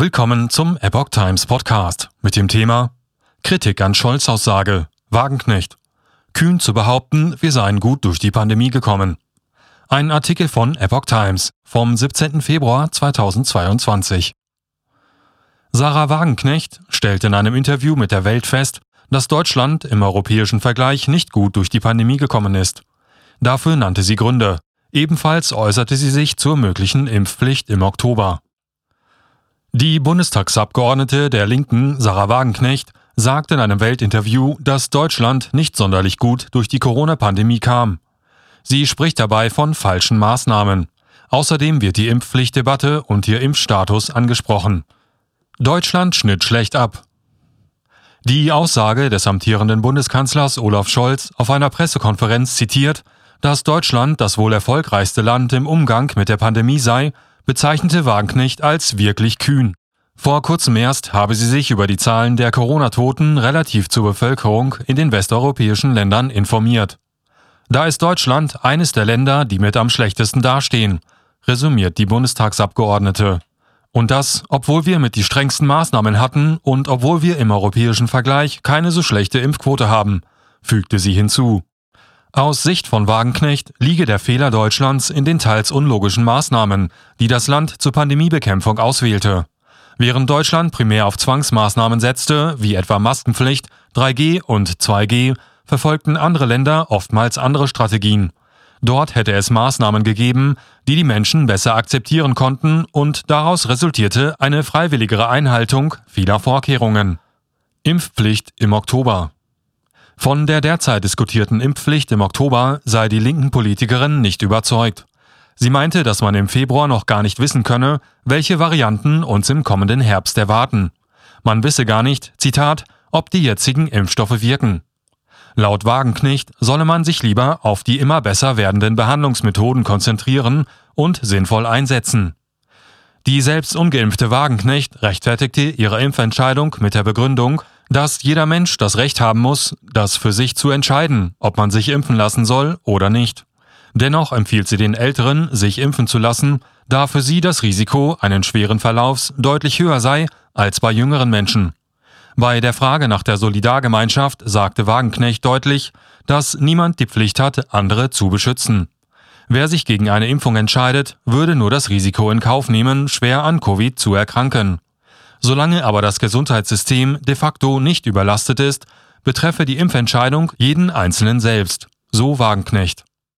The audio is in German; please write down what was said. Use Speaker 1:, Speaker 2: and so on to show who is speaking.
Speaker 1: Willkommen zum Epoch Times Podcast mit dem Thema Kritik an Scholz Aussage Wagenknecht. Kühn zu behaupten, wir seien gut durch die Pandemie gekommen. Ein Artikel von Epoch Times vom 17. Februar 2022. Sarah Wagenknecht stellt in einem Interview mit der Welt fest, dass Deutschland im europäischen Vergleich nicht gut durch die Pandemie gekommen ist. Dafür nannte sie Gründe. Ebenfalls äußerte sie sich zur möglichen Impfpflicht im Oktober. Die Bundestagsabgeordnete der Linken, Sarah Wagenknecht, sagte in einem Weltinterview, dass Deutschland nicht sonderlich gut durch die Corona-Pandemie kam. Sie spricht dabei von falschen Maßnahmen. Außerdem wird die Impfpflichtdebatte und ihr Impfstatus angesprochen. Deutschland schnitt schlecht ab. Die Aussage des amtierenden Bundeskanzlers Olaf Scholz auf einer Pressekonferenz zitiert, dass Deutschland das wohl erfolgreichste Land im Umgang mit der Pandemie sei, bezeichnete Wagenknecht als wirklich kühn. Vor kurzem erst habe sie sich über die Zahlen der Corona-Toten relativ zur Bevölkerung in den westeuropäischen Ländern informiert. Da ist Deutschland eines der Länder, die mit am schlechtesten dastehen, resümiert die Bundestagsabgeordnete. Und das, obwohl wir mit die strengsten Maßnahmen hatten und obwohl wir im europäischen Vergleich keine so schlechte Impfquote haben, fügte sie hinzu. Aus Sicht von Wagenknecht liege der Fehler Deutschlands in den teils unlogischen Maßnahmen, die das Land zur Pandemiebekämpfung auswählte. Während Deutschland primär auf Zwangsmaßnahmen setzte, wie etwa Maskenpflicht, 3G und 2G, verfolgten andere Länder oftmals andere Strategien. Dort hätte es Maßnahmen gegeben, die die Menschen besser akzeptieren konnten und daraus resultierte eine freiwilligere Einhaltung vieler Vorkehrungen. Impfpflicht im Oktober. Von der derzeit diskutierten Impfpflicht im Oktober sei die linken Politikerin nicht überzeugt. Sie meinte, dass man im Februar noch gar nicht wissen könne, welche Varianten uns im kommenden Herbst erwarten. Man wisse gar nicht, Zitat, ob die jetzigen Impfstoffe wirken. Laut Wagenknecht solle man sich lieber auf die immer besser werdenden Behandlungsmethoden konzentrieren und sinnvoll einsetzen. Die selbst ungeimpfte Wagenknecht rechtfertigte ihre Impfentscheidung mit der Begründung, dass jeder Mensch das Recht haben muss, das für sich zu entscheiden, ob man sich impfen lassen soll oder nicht. Dennoch empfiehlt sie den Älteren, sich impfen zu lassen, da für sie das Risiko einen schweren Verlaufs deutlich höher sei als bei jüngeren Menschen. Bei der Frage nach der Solidargemeinschaft sagte Wagenknecht deutlich, dass niemand die Pflicht hat, andere zu beschützen. Wer sich gegen eine Impfung entscheidet, würde nur das Risiko in Kauf nehmen, schwer an Covid zu erkranken. Solange aber das Gesundheitssystem de facto nicht überlastet ist, betreffe die Impfentscheidung jeden Einzelnen selbst, so Wagenknecht.